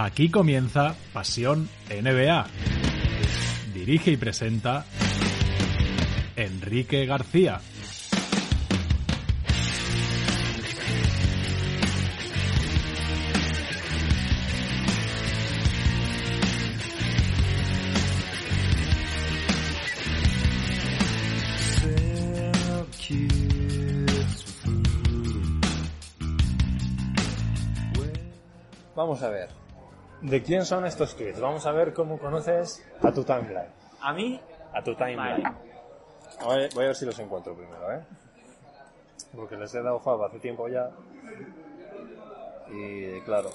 Aquí comienza Pasión NBA. Dirige y presenta Enrique García. Vamos a ver. ¿De quién son estos tweets? Vamos a ver cómo conoces a tu timeline. ¿A mí? A tu timeline. Vale. Voy, a ver si los encuentro primero, ¿eh? Porque les he dado fab hace tiempo ya. Y claro,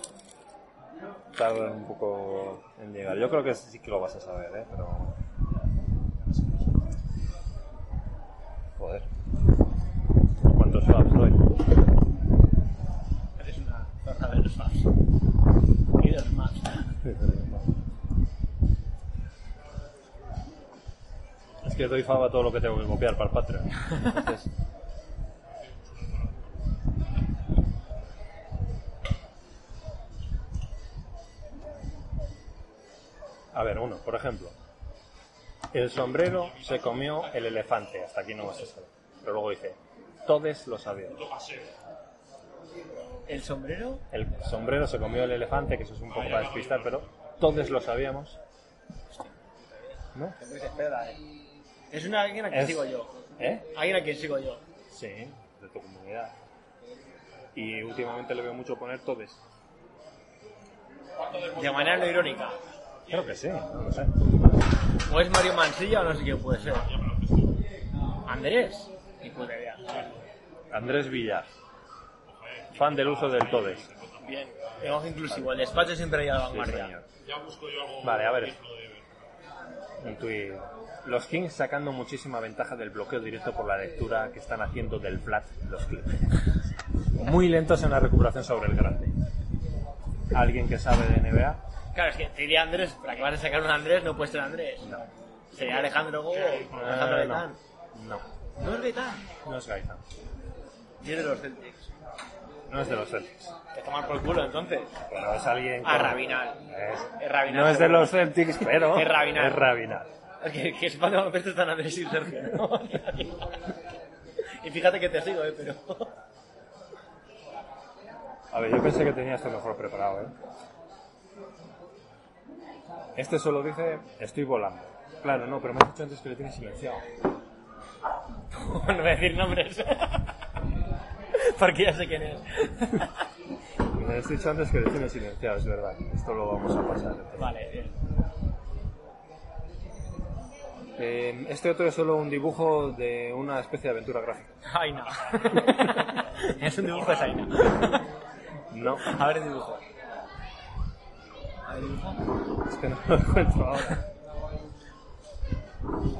tardan un poco en llegar. Yo creo que sí que lo vas a saber, ¿eh? Pero... Joder. ¿Cuántos fabs doy? Eres una torta de los fans. Más. Es que doy fab a todo lo que tengo que copiar para el Patreon. Entonces... A ver, uno, por ejemplo. El sombrero se comió el elefante. Hasta aquí no vas a saber. Pero luego dice, todos lo sabíamos. El sombrero. El sombrero se comió el elefante, que eso es un poco para despistar, pero todos lo sabíamos. ¿No? Eh. Es una alguien a quien Es- sigo yo. ¿Eh? Alguien a quien sigo yo. Sí, de tu comunidad. Y últimamente le veo mucho poner todes. De manera no irónica. Creo que sí, no lo sé. O es Mario Mansilla o no sé quién puede ser. Andrés. Ni puta idea. Andrés Villar, fan del uso del todes. Bien. Lenguaje inclusivo. El despacho siempre ha a la vanguardia. Vale, a ver. Un tuit. Los Kings sacando muchísima ventaja del bloqueo directo por la lectura que están haciendo del flat los Clippers. Muy lentos en la recuperación sobre el grande. ¿Alguien que sabe de NBA? Claro, es que te diría Andrés, para que vas a sacar un Andrés no puede ser Andrés. No. Sería Alejandro Go o Alejandro Eh, Gaitán. no. No, No es Gaitán. no es Gaitán. Es de los Celtics. No es de los Celtics. Que tomar por culo entonces. Pero es alguien... Ah, con- Rabinal. Es- Es Rabinal. No es de los Celtics, pero... Es Rabinal. Es Rabinal. Es que, que sepan de baloncesto están Andrés y Sergio, ¿no? y fíjate que te sigo, ¿eh? Pero... A ver, yo pensé que tenía esto mejor preparado, ¿eh? Este solo dice, estoy volando. Claro, no, pero me has dicho antes que le tienes silenciado. no voy a decir nombres. Porque ya sé quién es. Me has dicho antes que le tienes silenciado, es verdad. Esto lo vamos a pasar. vale, bien. Eh, este otro es solo un dibujo de una especie de aventura gráfica. Aina. es un dibujo de Aina. No, A ver el dibujo. A ver el dibujo. es que no lo encuentro ahora.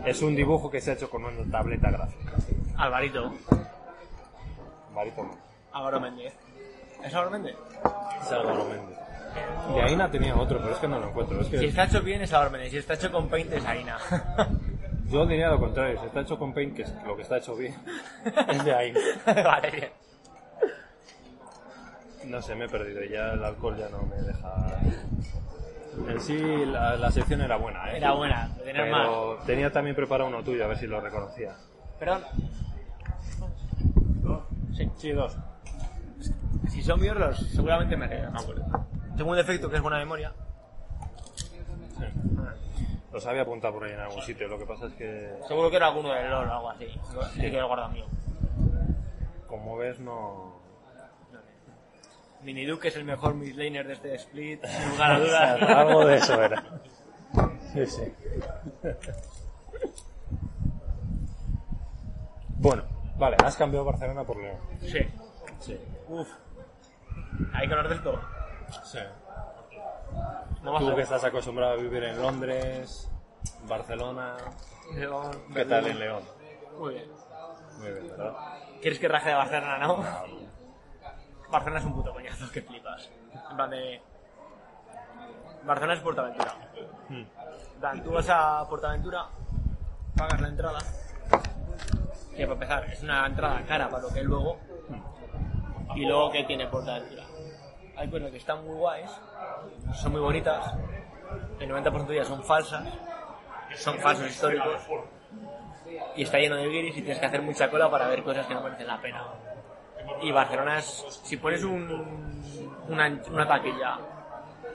Es un dibujo que se ha hecho con una tableta gráfica. Alvarito. Marito, Álvaro Méndez. ¿Es Álvaro Méndez? es Álvaro Méndez. De Aina tenía otro, pero es que no lo encuentro. Es Si está hecho bien es Álvaro Méndez. Si está hecho con Paint es Aina. yo diría lo contrario. Si está hecho con Paint, que es lo que está hecho bien, es de Aina. vale, bien. No sé, me he perdido. Ya el alcohol ya no me deja. En sí, la, la sección era buena, ¿eh? Era buena. de Tener más. Pero tenía también preparado uno tuyo, a ver si lo reconocía. Perdón. Sí. Sí, dos. Si son míos, los, seguramente me no acuerdo. Tengo un defecto que es buena memoria. Los había apuntado por ahí en algún sitio. Lo que pasa es que, Seguro que era alguno del LOL o algo así. Sí. que lo guarda mío. como ves, no. Mini Duke es el mejor midlaner de este split, sin lugar a dudas. Algo de eso era. Sí, sí. Bueno, vale, has cambiado Barcelona por León. Sí. Sí. Uf. Hay que hablar de esto. Sí. Tú que estás acostumbrado a vivir en Londres, Barcelona. León, ¿Qué tal en León? Muy bien. Muy bien, ¿verdad? ¿Quieres que raje de Barcelona, no? Barcelona es un puto coñazo, que flipas. En plan de... Barcelona es Portaventura. Hmm. Plan, tú vas a Portaventura, pagas la entrada, que para empezar es una entrada cara para lo que luego, y luego que tiene Portaventura. Hay cosas que están muy guays, son muy bonitas, el 90% de ellas son falsas, son falsos históricos, y está lleno de guiris y tienes que hacer mucha cola para ver cosas que no merecen la pena. Y Barcelona es, si pones un, una, una taquilla,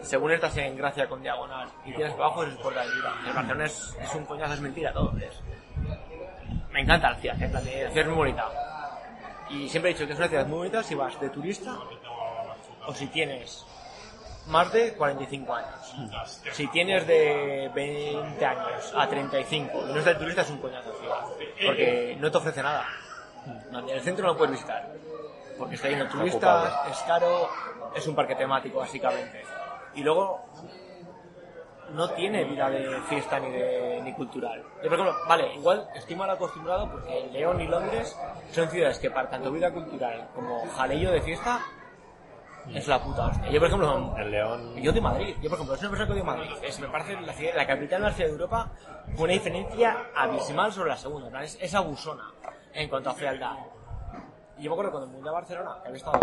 según estás en Gracia con diagonal y tienes abajo es Porta de Vida. El Barcelona es, es un coñazo, es mentira todo. Es, me encanta la ciudad, en plan de- la ciudad es muy bonita. Y siempre he dicho que es una ciudad muy bonita si vas de turista o si tienes más de 45 años. Si tienes de 20 años a 35 y no es de turista es un coñazo ciudad. Porque no te ofrece nada. En el centro no lo puedes visitar. Porque está lleno de turistas, es caro, es un parque temático básicamente. Y luego no tiene vida de fiesta ni de ni cultural. Yo, por ejemplo, vale, igual estoy mal acostumbrado porque León y Londres son ciudades que para tanto vida cultural como jaleo de fiesta es la puta hostia. Yo, por ejemplo, En León. yo de Madrid, yo por ejemplo, es una persona que odio Madrid. Es, me parece la, ciudad- la capital más fea de Europa con una diferencia abismal sobre la segunda. Es, es abusona en cuanto a fealdad. Y yo me acuerdo cuando me mudé a Barcelona, que había estado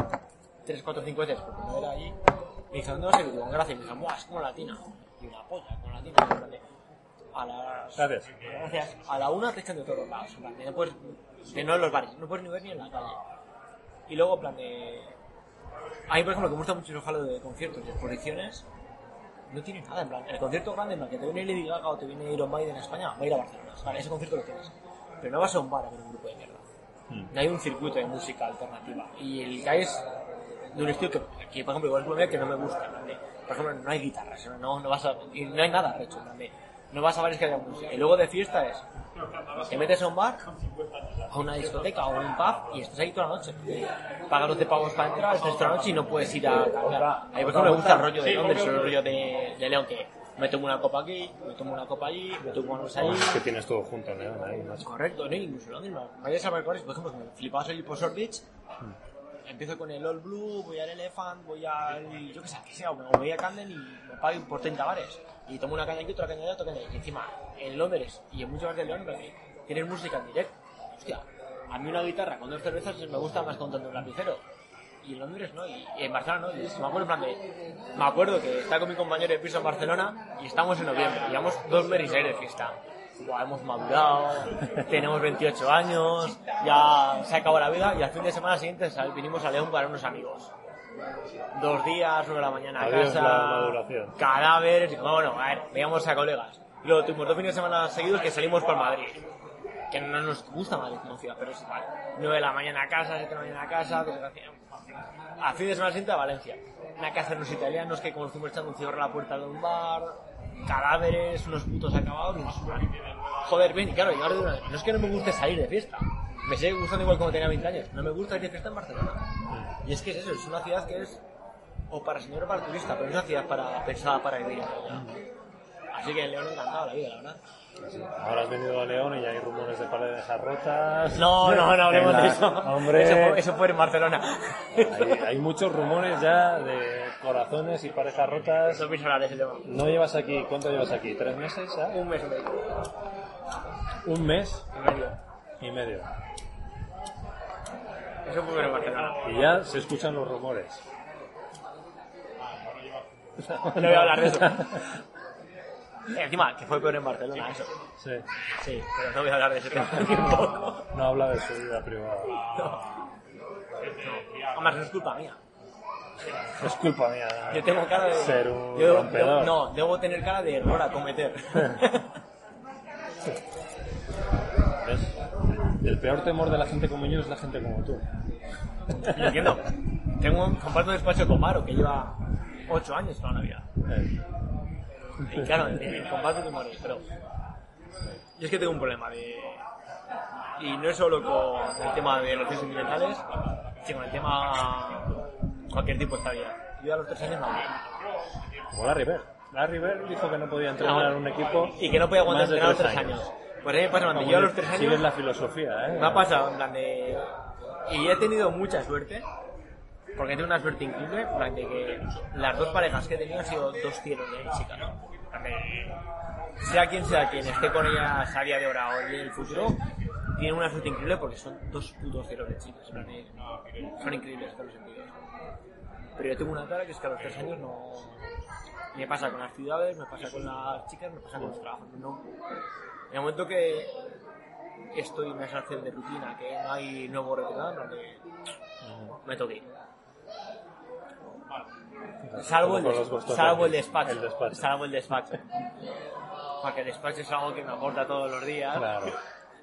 3, 4, 5 veces porque no era allí, me dijeron, ¿dónde vas a ir? Y digo, gracias. Y me dijeron, ¡buah, es como latina! Una polla, en plan de, A las... Gracias. Gracias. A la una te echan de todos lados. En plan, de no puedes... De no en los bares, no puedes ni ver ni en la calle. Y luego, en plan de... A mí, por ejemplo, que me gusta mucho el jalo de conciertos y exposiciones, no tiene nada, en plan, el concierto grande, en plan, que te viene Lady Gaga o te viene Iron Maiden en España, va a ir a Barcelona, vale, ese concierto lo tienes. Pero no vas a un bar a ver un grupo de mierda. No hay un circuito de música alternativa. Y el que hay es de un estilo que, que, por ejemplo, igual es que no me gusta, en plan de, por ejemplo, no hay guitarras, no, no vas a, y no hay nada, de hecho, de, no vas a bares que haya música. Y luego de fiesta es, te metes a un bar, a una discoteca o a un pub y estás ahí toda la noche. Pagas 12 pavos para entrar, estás toda la noche y no puedes ir a cambiar. A mí, por ejemplo, me gusta el rollo de Londres, el rollo de, de León, que me tomo una copa aquí, me tomo una copa allí, me tomo unos allí. Es que tienes todo junto León ahí, macho. Correcto, no, incluso Londres, no. Vayas a ver por ejemplo, me flipabas hoy por Short Beach, empiezo con el All Blue, voy al Elephant, voy al, yo qué sé, que sea, o me voy a Camden y me pago por 30 bares. Y tomo una caña aquí, otra caña allá, otra caña allá. Y encima, en Londres y en muchos bares de León, en plan que tienes música en directo. Hostia, a mí una guitarra con dos cervezas me gusta más con tanto un lapicero. Y en Londres no, y, y en Barcelona no. Y me acuerdo, en plan de, me acuerdo que estaba con mi compañero de piso en Barcelona y estamos en noviembre. Llevamos dos meses de fiesta. Hemos madurado, tenemos 28 años, ya se acabó la vida y al fin de semana siguiente sal- vinimos a León para unos amigos. Dos días, nueve de la mañana a Adiós casa, cadáveres, y bueno, a ver, veíamos a colegas. Luego tuvimos dos fines de semana seguidos que salimos por Madrid. Que no nos gusta Madrid como ciudad, pero es igual. 9 de la mañana a casa, 7 de la mañana a casa, desgracia- a fin de semana siguiente a Valencia. Una casa de unos italianos que como fuimos echando un cigarro a la puerta de un bar, cadáveres, unos putos acabados, y nos Joder, ven, y claro, y ahora no es que no me guste salir de fiesta. Me sigue gustando igual como tenía 20 años. No me gusta ir de fiesta en Barcelona. Y es que es eso, es una ciudad que es o para señor o para turista, pero es una ciudad para, pensada para vivir. ella. Así que en León encantado la vida, la verdad. Ahora has venido a León y ya hay rumores de paredes rotas. No, no, no hablemos de eso. Hombre, Eso fue, eso fue en Barcelona. hay, hay muchos rumores ya de corazones y parejas rotas. No ese tema. No llevas aquí, ¿cuánto llevas aquí? ¿Tres meses? Un mes y medio. Un mes Y medio. y medio. Eso fue en Barcelona. Y ya se escuchan los rumores. No voy a hablar de eso. Encima, que fue peor en Barcelona, eso. Sí. Sí, pero no voy a hablar de ese tema. No habla de su vida privada. Además, no es culpa mía. Es culpa mía. Yo tengo cara de... Ser un yo, rompedor. no, debo tener cara de error a cometer. ¿Ves? El peor temor de la gente como yo es la gente como tú. Lo entiendo. Tengo un, comparto despacho con Maro, que lleva 8 años toda la vida. Eh, Y claro, eh, comparto temores, pero... Yo es que tengo un problema de... Y no es solo con el tema de relaciones sentimentales, sino con el tema cualquier tipo está bien. Yo a los tres años no. Como Larry Bird. Larry Bird dijo que no podía entrenar Ah, un equipo Y que no podía aguantar entrenar los tres años. Pues a mí me pasa, yo a los tres Sigues años la filosofía, ¿eh? me ha pasado en plan de... Y he tenido mucha suerte, porque he tenido una suerte increíble, en plan de que las dos parejas que he tenido han sido dos cielos de chica, ¿no? En Sea quien sea quien esté con ellas a día de ahora o en el futuro, tiene una suerte increíble porque son dos putos cielos de chicas. en Son increíbles en todos los sentidos. Pero yo tengo una cara que es que a los tres años no... Me pasa con las ciudades, me pasa con las chicas, me pasa con los trabajos. No. En el momento que estoy en esa de rutina, que no hay nuevo retirado, donde me toque ir. Salvo el, salvo el del- despacho. el despacho. Salvo el despacho. Porque el despacho es algo que me aporta todos los días. Claro.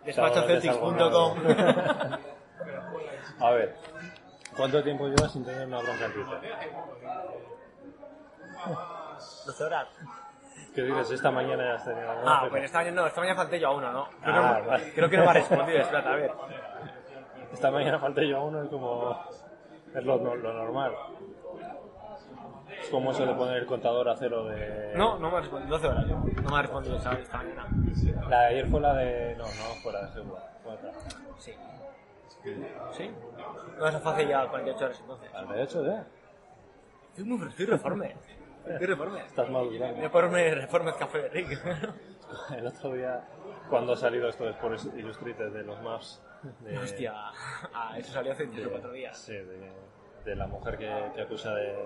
Despachoceltics.com A ver, ¿cuánto tiempo llevas sin tener una bronca en Twitter? 12 horas. ¿Qué dices? Esta mañana ya has tenido Ah, pues esta mañana no, esta mañana falté yo a uno, ¿no? Creo, Ah, que, vale. creo que no me ha respondido, espérate, a ver. Esta mañana falté yo a uno, es como... Es lo, lo normal. Es como se le pone el contador a cero de... No, no me ha respondido, 12 horas. No me ha respondido esta, esta mañana. La de ayer fue la de... No, no, fue la de seguro. Fue otra. Sí. ¿Sí? No, fue hace ya 48 horas entonces. ¿La de hecho ya? Estoy muy estoy reforme. Estoy reforme. Estás madurando. Voy a ponerme reforme café Rick. El otro día, cuando ha salido esto de Sports Illustrated de los maps... De, Hostia, ah, eso salió hace 3 o 4 días. Sí, de, de la mujer que, que acusa de,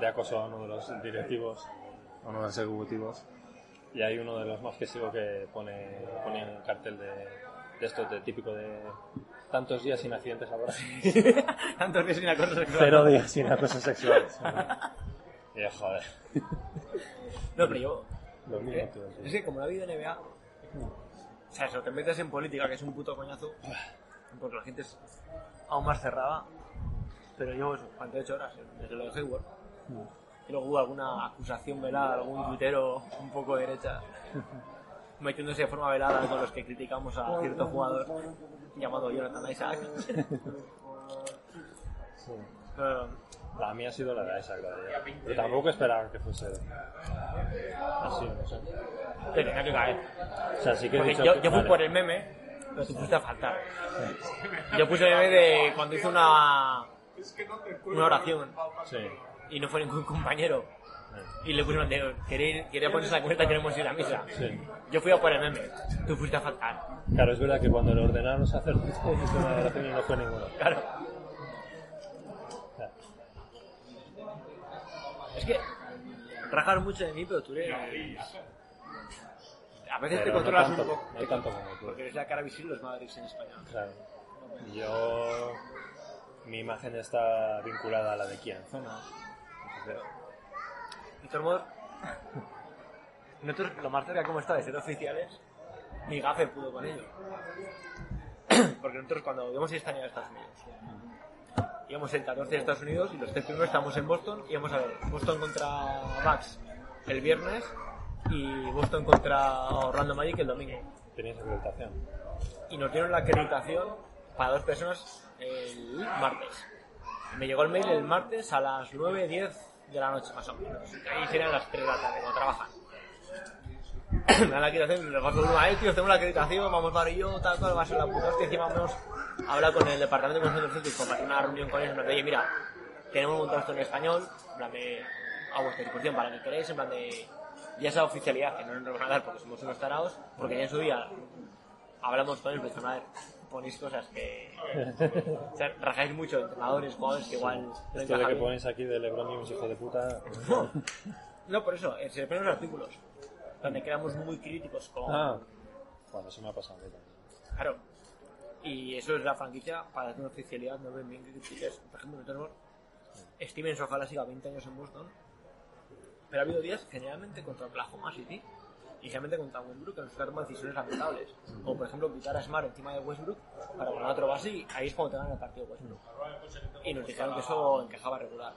de acoso a uno de los directivos, a uno de los ejecutivos. Y hay uno de los más que sigo que pone, pone un cartel de, de esto, de típico de tantos días sin accidentes laborales. Tantos días sin acoso sexual. Cero días sin acoso sexual. Yo, joder. No, pero yo. Lo mismo ¿eh? sí. Es que como la vida NBA. O sea, eso, te metes en política, que es un puto coñazo. Porque la gente es aún más cerrada. Pero llevo eso, 48 horas, eh, desde lo de Hayward. Y luego hubo alguna acusación velada, algún tuitero un poco derecha. Metiéndose de forma velada con los que criticamos a cierto jugador llamado Jonathan Isaac. Pero, La mía ha sido la de esa, claro. ya. Pero tampoco esperaban que fuese así, no sé. te tenía que caer. O sea, sí que he Porque dicho yo, que- yo fui vale. por el meme, pero tú fuiste a faltar. Yo puse el meme de cuando hizo una, una oración Sí. y no fue ningún compañero. Y le pusieron de querer, quería ponerse la cuenta queremos ir a misa. Sí. Yo fui a por el meme, tú fuiste a faltar. Claro, es verdad que cuando le ordenaron sacerdote hizo una oración no fue ninguno. Claro. Claro. Es que rajar mucho de mí, pero tú eres. A veces te Pero no controlas tanto, un poco. no tanto como tú. Porque eres la cara visible los Madrid en España. Claro. Yo. Mi imagen está vinculada a la de Kianzona. Entonces, De todos modos, nosotros lo más cerca como está de ser oficiales, ni gafe pudo con ello. Porque nosotros cuando íbamos a España a Estados Unidos, íbamos el 14 de Estados Unidos y los tres primeros estamos en Boston y íbamos a ver Boston contra Bucks el viernes y Boston contra Orlando Magic el domingo. tenías acreditación. Y nos dieron la acreditación para dos personas el martes. Me llegó el mail el martes a las 9, 10 de la noche más o menos. Ahí serían las 3 de la tarde cuando trabajan. Me dan la acreditación les paso uno, eh, tío, tengo la acreditación, vamos Mar y yo, tal, tal, va a ser la puta hostia. Encima vamos a hablar con el departamento de consejos Celtics, compartir una reunión con ellos, en plan de, oye, mira, tenemos montado esto en español, en plan de, a vuestra disposición para que queréis, en plan de, ya esa oficialidad que no nos van a dar porque somos unos tarados, porque ya en su día hablamos con ellos, ver, ponéis cosas que, o sea, rajáis mucho, entrenadores, jugadores que igual no Esto de que bien. ponéis aquí de LeBron James, hijo de puta. No, no, por eso, eh, se le ponen los artículos, donde quedamos muy críticos con... Ah, bueno, eso me ha pasado. Claro. Y eso es la franquicia para tener oficialidad, no ven bien que critiques. Por ejemplo, tenemos Stevens ojalá siga 20 años en Boston. Pero ha habido días generalmente contra Oklahoma City y generalmente contra Westbrook que nos toman decisiones lamentables. Como por ejemplo quitar a Smart encima de Westbrook para poner otro base y ahí es cuando te ganan el partido Westbrook. Y nos dijeron que eso encajaba regular.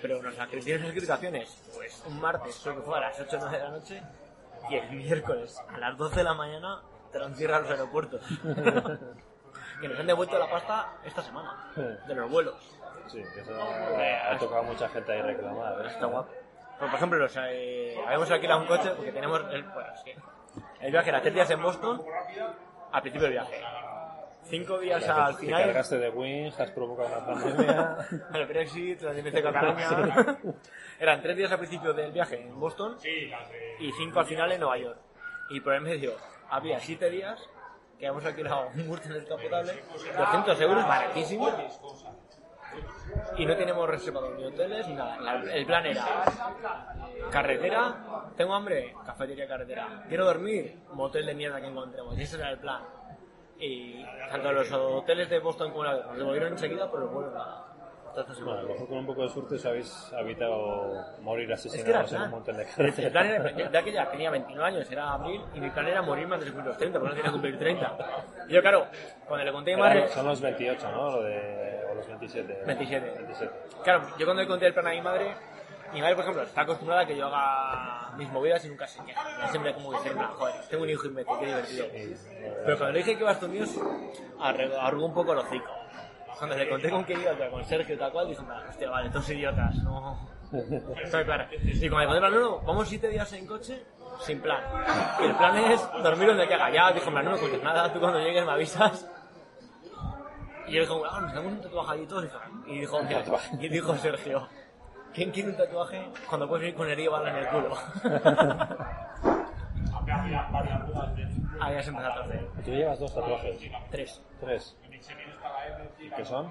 Pero nos acreditaron las acreditaciones, pues un martes, creo que fue a las 8 o 9 de la noche, y el miércoles a las 12 de la mañana te lo encierran los aeropuertos. que nos han devuelto la pasta esta semana, de los vuelos. Sí, que eso ha tocado a mucha gente ahí reclamar. ¿eh? Está guapo. Pues, por ejemplo, los, eh, habíamos alquilado un coche porque tenemos el, bueno, es que el viaje era tres días en Boston al principio del viaje. Cinco días al Te final. cargaste de Wings, has provocado una pandemia. el Brexit, la de Cataluña. Eran tres días al principio del viaje en Boston y cinco al final en Nueva York. Y por el medio había siete días que habíamos alquilado un Murcian descapotable, 200 euros, baratísimo. Y no tenemos reservado ni hoteles ni nada. El plan era carretera, tengo hambre, cafetería carretera. Quiero dormir, motel de mierda que encontremos. Y ese era el plan. Y tanto los hoteles de Boston como la nos devolvieron enseguida, pero bueno, nada. Entonces, Bueno, a lo mejor con un poco de suerte os habéis evitado morir Es que asesinados en un montón de El plan carreteras. era, de aquella tenía 29 años, era abril, y mi plan era morirme antes de cumplir los 30, porque no quería cumplir 30. Y yo, claro, cuando le conté a mi madre... Son los 28, ¿no? Lo de, o los 27. 27. 27. Claro, yo cuando le conté el plan a mi madre, mi madre, por ejemplo, está acostumbrada a que yo haga mis movidas y nunca se queja. Siempre como que siempre, joder, tengo un hijo imbécil, qué divertido. Pero cuando le dije que iba a Estados Unidos, arre- arrugó un poco el hocico. Cuando le conté con quién iba, con Sergio y tal cual, dije, "Nah, hostia, vale, todos idiotas, no... Está claro. Y cuando le conté no, no, vamos siete días en coche, sin plan. Y el plan es dormir donde haga. Ya, dijo, no me cuentes nada, tú cuando llegues me avisas. Y yo dije, ah, nos damos un tatuajadito. Y dijo, y dijo Sergio, ¿quién quiere un tatuaje cuando puedes ir con herida bala en el culo? Ahí ya se empezó a torcer. Tú llevas dos tatuajes. Tres. Tres. ¿Y qué son?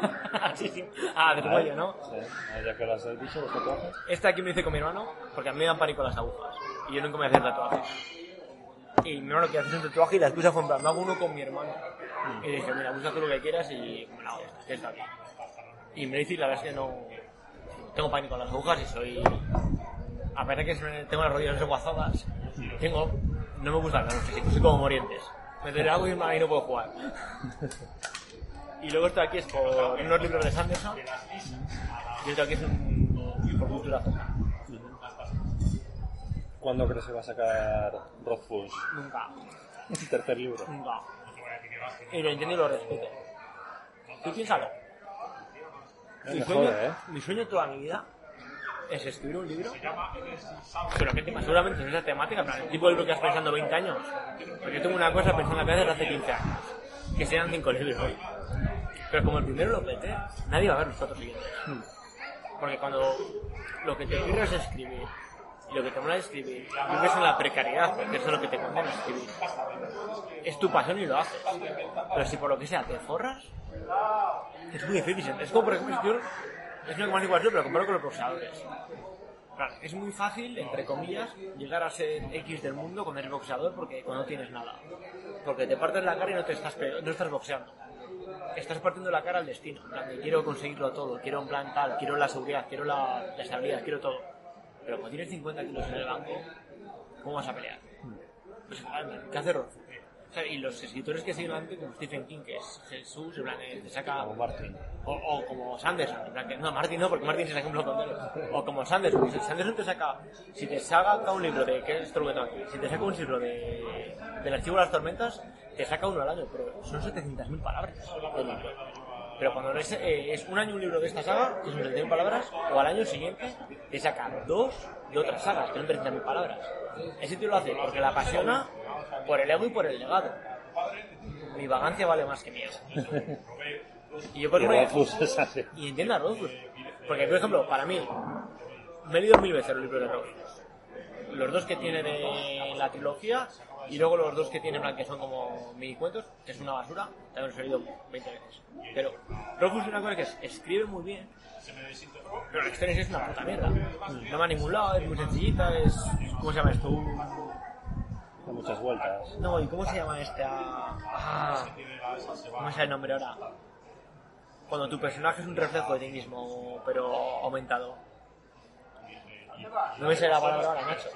sí, sí. Ah, del cuello, ¿no? Sí. Ya que lo has dicho, los tatuajes. Este aquí me hice con mi hermano, porque a mí me dan pánico las agujas. Y yo nunca me hacía tatuajes. Y mi hermano quería hacer un tatuaje y la excusa fue en plan, me hago uno con mi hermano. Y dije, mira, busca tú lo que quieras y me lo hago, que está aquí. Y me lo hice y la verdad es que no... Tengo pánico a las agujas y soy... A pesar de que tengo las rodillas desguazadas, tengo... No me gustan los físicos, soy como morientes. Me duele algo y no puedo jugar. Y luego esto aquí es por unos libros de Sanderson. Y esto aquí es un... por cultura. ¿Cuándo crees que va a sacar Rothfuss? Nunca. Tercer libro. Nunca. Y lo entiendo y lo respeto. Tú piénsalo. Es Mi mejor, sueño, ¿eh? mi sueño toda mi vida es escribir un libro. Pero que tema, seguramente es esa temática, plan, el tipo de libro que has pensando 20 años. Porque yo tengo una cosa pensando en la cabeza desde hace 15 años. Que sean 5 libros. Pero como el primero lo peté, nadie va a ver los otros siguientes. Porque cuando lo que te ocurre es escribir, y lo que te mola es escribir, vives en la precariedad, porque eso es lo que te condena a escribir. Es tu pasión y lo haces. Pero si por lo que sea te forras, es muy difícil. Es como, por ejemplo, escribir, es lo que más igual yo, pero comparo con los boxeadores. Claro, es muy fácil, entre comillas, llegar a ser X del mundo cuando eres boxeador porque cuando no tienes nada. Porque te partes la cara y no te estás, no estás boxeando. Estás partiendo la cara al destino. Plan, quiero conseguirlo todo, quiero un plan tal, quiero la seguridad, quiero la, la estabilidad, quiero todo. Pero cuando tienes 50 kilos en el banco, ¿cómo vas a pelear? Pues, ¿qué hace Roth? O sea, y los escritores que siguen antes, como Stephen King, que es Jesús, en plan, que te saca... Como Martin. O, o como Sanderson, en plan que, no, Martin no, porque Martin se saca un bloque entero. O como Sanderson, que Sanderson te saca, si te saca un libro de, ¿qué es esto lo que tengo aquí? Si te saca un libro de, del archivo de las tormentas, te saca uno al año, pero son 700.000 palabras libro. Pero cuando es, eh, es un año un libro de esta saga, que son 700.000 palabras, o al año siguiente te saca dos de otras sagas, que son 300.000 palabras. Ese tío lo hace porque le apasiona por el ego y por el legado. Mi vagancia vale más que mi ego. Y yo por ejemplo, y entiendo a Rothfuss. Porque, por ejemplo, para mí, me he leído mil veces los libros de Rothfuss. Los dos que tiene de la trilogía y luego los dos que tiene en plan que son como mini cuentos, que es una basura, también los he leído 20 veces. Pero Rothfuss es una cosa que es, escribe muy bien, pero la historia es una puta mierda. No va a ningún lado, es muy sencillita, es... ¿Cómo se llama esto? Da muchas vueltas. No, ¿y cómo se llama esta...? Ah, ¿Cómo es el nombre ahora? Cuando tu personaje es un reflejo de ti mismo, pero aumentado. No me sé la palabra ahora, macho.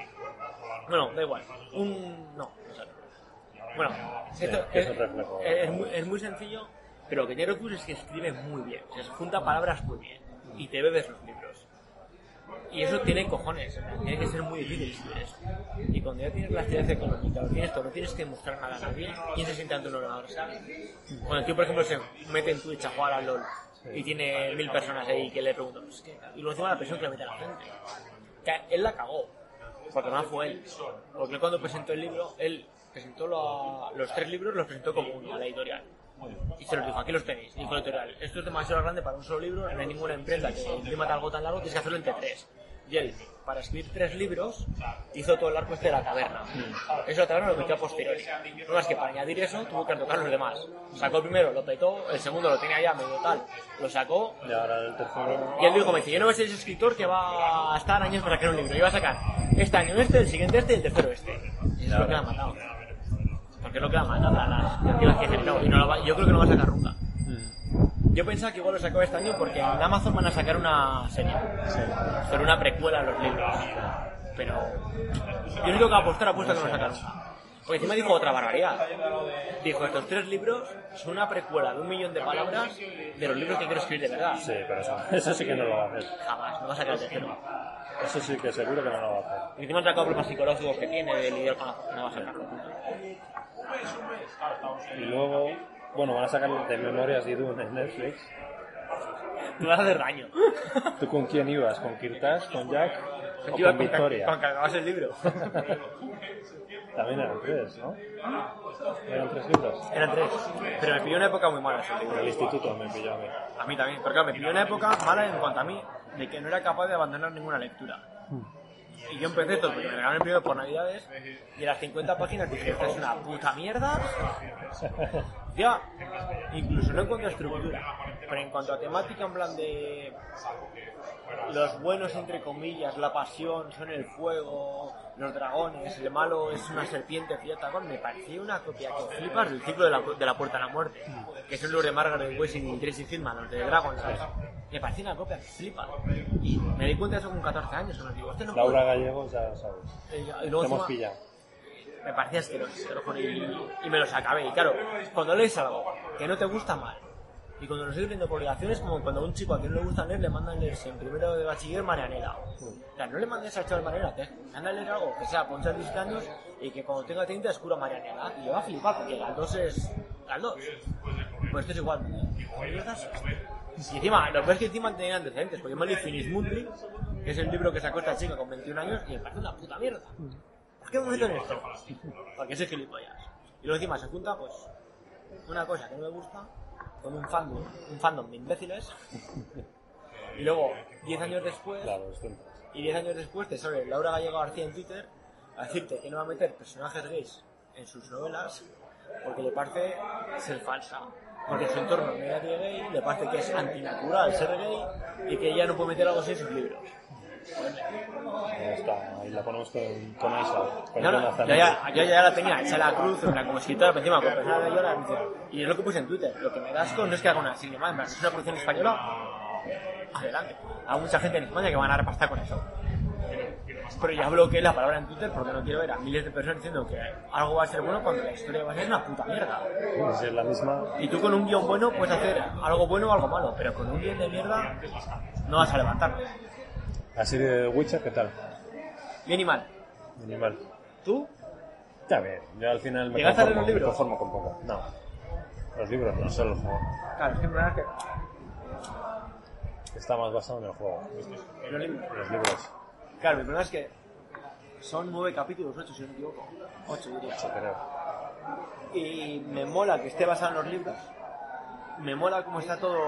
Bueno, da igual. Un... No, no. Bueno, esto que es es, es- muy, es muy sencillo, pero lo que tiene Rocus es que escribe muy bien. O sea, se junta palabras muy bien. Y te bebes los libros. Y eso tiene cojones, tiene que ser muy difícil escribir eso. Y cuando ya tienes la actividad económica, lo tienes todo, no tienes que mostrar nada a nadie, ¿quién se sienta ante un ordenador? ¿sabes? Cuando el tío, por ejemplo, se mete en Twitch a jugar al LOL y tiene mil personas ahí que le preguntan, "Es que-". y luego encima la presión que le mete a la gente. Que él la cagó, porque no fue él. Porque él cuando presentó el libro, él presentó lo- los tres libros, los presentó como uno a la editorial. Y se los dijo, aquí los tenéis. Dijo la editorial, esto es demasiado grande para un solo libro, no hay ninguna empresa que imprima algo tan largo, tienes que hacerlo entre tres. Y él, para escribir tres libros, hizo todo el arco este de la taberna. Eso la taberna lo metió a posteriori. No más que para añadir eso, tuvo que tocar los demás. Sacó el primero, lo petó, el segundo lo tenía ya medio tal, lo sacó, Y ahora el tercero. y él dijo, me dice, yo no voy a ser ese escritor que va a estar años para crear un libro. Yo voy a sacar este año este, el siguiente este y el tercero este. Y es lo que le ha matado. Porque es lo que le ha matado a las que generó. Y no lo va- yo creo que no va a sacar nunca. Yo pensaba que igual lo sacó este año porque en Amazon van a sacar una serie. Sobre una precuela a los libros. Pero yo no tengo que apostar, apuesto que no nunca. Porque encima dijo otra barbaridad. Dijo, estos tres libros son una precuela de un millón de palabras de los libros que quiero escribir de verdad. Sí, pero eso, eso sí que no lo va a hacer. Jamás, no va a sacar el tercero. Eso sí que seguro que no lo va a hacer. Y encima sacado problemas psicológicos que tiene de lidiar con la... No va a sacarlo. Y luego, bueno, van a sacar de Memorias de Dune en Netflix. Tú vas a hacer daño. ¿Tú con quién ibas? ¿Con Kirtash? ¿Con Jack? ¿O con con, Victoria? con que acabas el libro. También eran tres, ¿no? Eran tres libros. Eran tres. Pero me pilló una época muy mala ese En libro. el instituto me pilló a mí. A mí también. Pero claro, me pilló una época mala en cuanto a mí, de que no era capaz de abandonar ninguna lectura. Y yo empecé todo porque me regalaron el primero por Navidades y a las 50 páginas dije, esto es una puta mierda. Ya, incluso no en cuanto a estructura, pero en cuanto a temática, en plan de los buenos, entre comillas, la pasión, son el fuego, los dragones, el malo es una serpiente fiatagón, me parecía una copia que flipas del ciclo de la, de la puerta a la muerte, que es el libro de Margaret Wessing y Tracy Hickman, los de Dragon, ¿sabes? Me parecía una copia que flipa. Y me di cuenta de eso con 14 años, digo, este no Laura puede. Gallegos, ya sabes. Y, y Te luego hemos pillado. Me parecía asqueroso, y, y me los acabé. Y claro, cuando lees algo que no te gusta mal, y cuando lo sigues leyendo por obligación es como cuando a un chico a quien no le gusta leer le mandan leerse en primero de bachiller Marianela. O sea, no le mandes al chaval Marianela, te anda a leer algo que sea poncha de 10 años y que cuando tenga 30 descubra Marianela. Y yo va a flipar porque Galdós es Galdós. Pues esto es igual. Y encima, lo peor es que encima tenía antecedentes, porque yo me leí Finis Mundi, que es el libro que sacó esta chica con 21 años, y me parece una puta mierda. ¿Por qué me meto en esto? Porque soy gilipollas. Y luego encima se junta, pues, una cosa que no me gusta con un fandom, un fandom de imbéciles. Y luego, 10 años después, Claro, y 10 años después te sale Laura Gallego García en Twitter a decirte que no va a meter personajes gays en sus novelas porque le parece ser falsa. Porque en su entorno no hay nadie gay, le parece que es antinatural ser gay y que ella no puede meter algo así en sus libros. Ahí está, ahí la ponemos con, con Isa. Con No, no, Jonathan. yo ya, yo ya la tenía hecha la cruz, en plan, como pero encima, con llora, dice, y es lo que puse en Twitter, lo que me da asco no es que haga una serie más, es una producción española, adelante. Hay mucha gente en España que van a repastar con eso. Pero ya bloqueé la palabra en Twitter porque no quiero ver a miles de personas diciendo que algo va a ser bueno cuando la historia va a ser una puta mierda. Es la misma. Y tú con un guion bueno puedes hacer algo bueno o algo malo, pero con un guion de mierda no vas a levantar. La serie de Witcher, ¿qué tal? Bien y mal. Minimal. ¿Tú? Está bien, yo al final me ¿Llegaste a leer conformo, los me libros? conformo con poco. No. Los libros no, solo el juego. Claro, es que problema es que Está más basado en el juego. los libros- Los libros, Claro, el problema es que son nueve capítulos, ocho si no me equivoco. Ocho diría. yo creo. Y me mola que esté basado en los libros. Me mola cómo está todo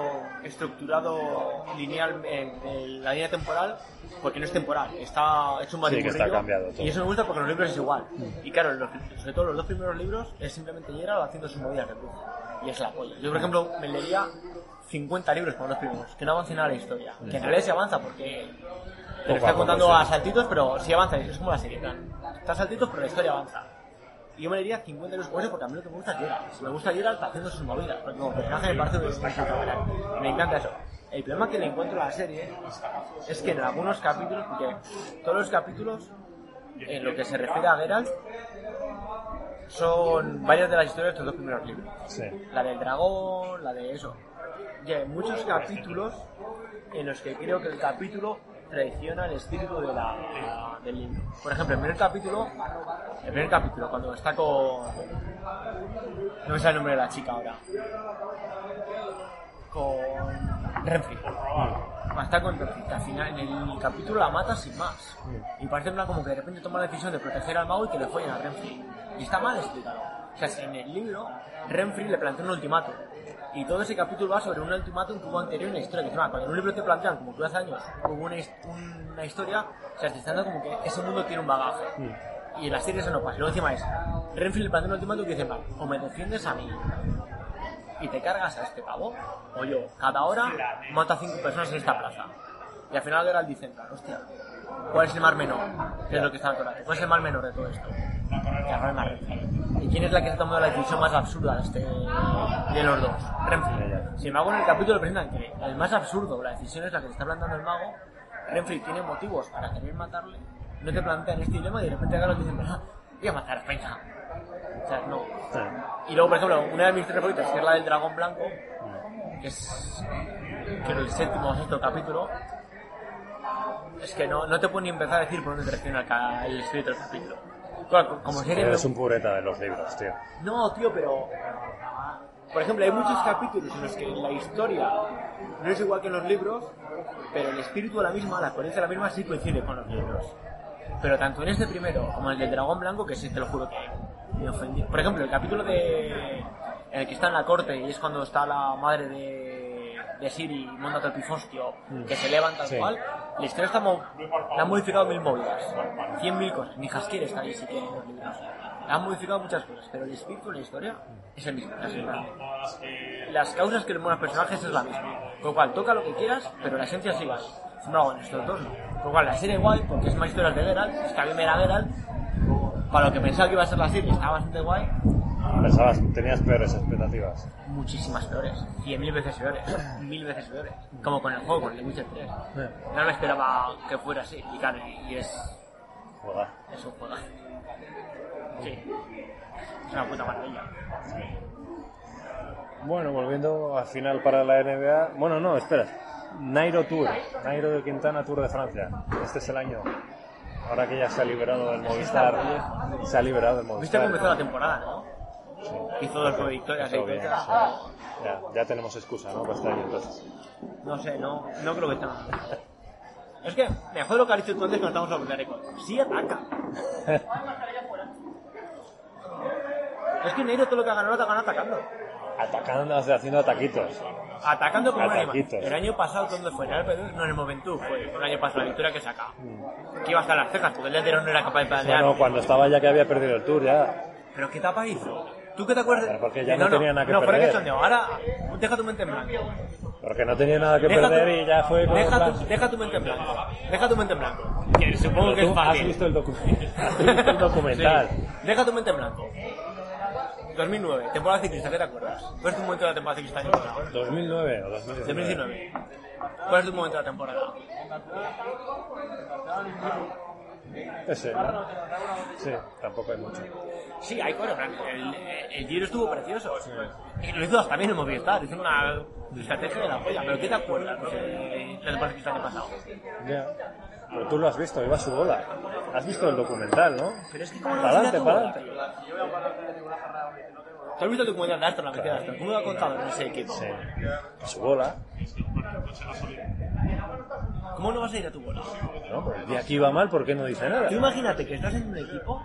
estructurado lineal en, en la línea temporal, porque no es temporal, está hecho un Sí, que está cambiado todo. Y eso me gusta porque en los libros es igual. Y claro, los- sobre todo los dos primeros libros es simplemente Geralt haciendo sus movidas de cruz. Y es la polla. Yo, por ejemplo, me leería 50 libros con los primeros, que no avanza nada la historia. Que en realidad se avanza porque te lo está contando a saltitos, pero sí avanza, es como la serie. Está a saltitos, pero la historia avanza. Y yo me leería 50 libros con eso porque a mí lo que me gusta es Geralt. Me gusta Geralt haciendo sus movidas, porque como personaje me parece un madre. Me encanta eso. El problema que le encuentro a la serie es que en algunos capítulos, porque todos los capítulos, en lo que se refiere a Geralt, son varias de las historias de estos dos primeros libros. Sí. La del dragón, la de eso. Y hay muchos capítulos en los que creo que el capítulo traiciona el espíritu de la, del libro. Por ejemplo, el primer capítulo, el primer capítulo, cuando está con... No me sale el nombre de la chica ahora. Con... Renfri. Estar con Renfri, que al final en el capítulo la mata sin más. Y parece como que de repente toma la decisión de proteger al mago y que le follen a Renfri. Y está mal explicado. Si en el libro Renfri le plantea un ultimátum. Y todo ese capítulo va sobre un ultimátum que hubo anterior en la historia. Que cuando en un libro te plantean, como que hace años, hubo una, una historia, o sea, te está dando como que ese mundo tiene un bagaje. Y en la serie eso no pasa. Y luego encima es, Renfri le plantea un ultimátum que dice, "Va, o me defiendes a mí y te cargas a este pavo, o yo, cada hora mato a cinco personas en esta plaza. Y al final Geralt dice, en plan, hostia, ¿cuál es el mal menor? Que es lo que está acordando. ¿Cuál es el mal menor de todo esto? ¿Y quién es la que se ha tomado la decisión más absurda de, este, de los dos? Renfri. Sin embargo, en el capítulo presentan que el más absurdo, la decisión es la que le está planteando el mago. Renfri tiene motivos para querer matarle, no te plantean este dilema y de repente Geralt dice, ah, voy a matar a Peña. O sea, no. Y luego, por ejemplo, una de mis tres favoritas, que es la del dragón blanco, que es creo el séptimo o sexto capítulo, es que no, no te puedo ni empezar a decir por dónde reacciona el, el escrito del capítulo. Claro, como serie... Eres un pureta de los libros, tío. No, tío, pero... Por ejemplo, hay muchos capítulos en los que la historia no es igual que en los libros, pero el espíritu de la misma, la coherencia de la misma sí coincide con los libros. Pero tanto en este primero como en el del dragón blanco, que sí te lo juro que me ofendí. Por ejemplo, el capítulo de en el que está en la corte y es cuando está la madre de, de Siri, Monda Pifostio, que se levanta tal Sí. cual, la historia está mo- la han modificado mil movidas, cien mil cosas. Ni Haskell está ahí, sí que en los libros. La han modificado muchas cosas, pero el espíritu de la historia es el mismo. es el. Las causas que le mueven a los personajes es la misma. Con lo cual, toca lo que quieras, pero la esencia sí va. No, en estos dos no. Con lo cual, la serie guay, porque es más historias de Geralt, es que a mí me era Geralt, para lo que pensaba que iba a ser la serie, estaba bastante guay, Pensabas, tenías peores expectativas. muchísimas peores, cien mil veces peores, mil veces peores, como con el juego, con el The Witcher 3. No me esperaba que fuera así, y claro, y es, Joder. es un juego. Sí, es una puta maravilla. Bueno, volviendo al final para la NBA. Bueno, no, espera. Nairo Tour. Nairo de Quintana Tour de Francia. Este es el año. Ahora que ya se ha liberado del Movistar. Se ha liberado del ¿Viste cómo Movistar. empezó la temporada, no? Hizo dos victorias ahí. Bien, sí. Ya, ya tenemos excusa, ¿no? Para este año entonces. No sé, no, no creo que mal. Es que me jode lo que has dicho tú antes cuando estamos hablando de récord. Sí ataca. es que Neiro todo lo que ha ganado lo ha ganado atacando. Atacando, haciendo ataquitos. Atacando como un animal. El año pasado, ¿dónde fue? En el Perú, no en el Moventud, fue el año pasado, la victoria que saca. Que iba hasta las cejas, porque el letero no era capaz de pedalear. Bueno, cuando estaba ya que había perdido el Tour, ya. ¿Pero qué etapa hizo? ¿Tú qué te acuerdas? Pero porque ya Eh, no tenía nada que no, fuera perder. que sondeo. Ahora, deja tu mente en blanco. Porque no tenía nada que Deja perder tu- y ya fue deja, tu, deja tu mente en blanco. Deja tu mente en blanco. Que supongo que es fácil. has visto el, docu- has visto el documental. Sí. Deja tu mente en blanco. 2009, temporada ciclista, ¿qué te acuerdas? ¿Cuál es tu momento de la temporada ciclista año pasado? 2009 o 2019. 2019. ¿Cuál es tu momento de la temporada? Ese. Sí, tampoco hay mucho. Sí, hay cosas. El, el Giro estuvo precioso. Y lo hizo hasta bien en Movistar. Hizo una estrategia de la polla. ¿Pero qué te acuerdas no sé, de la temporada ciclista año pasado? Ya. Pero tú lo has visto, iba a su bola. Has visto el documental, ¿no? Pero es que cómo no Para adelante, para adelante. has visto el documental de Aston, la de Aston? ¿Cómo lo ha contado en ese equipo? Sí. A su bola. ¿Cómo no vas a ir a tu bola? ¿no? Pues el día que iba mal, ¿por qué no dice nada? Tú imagínate que estás en un equipo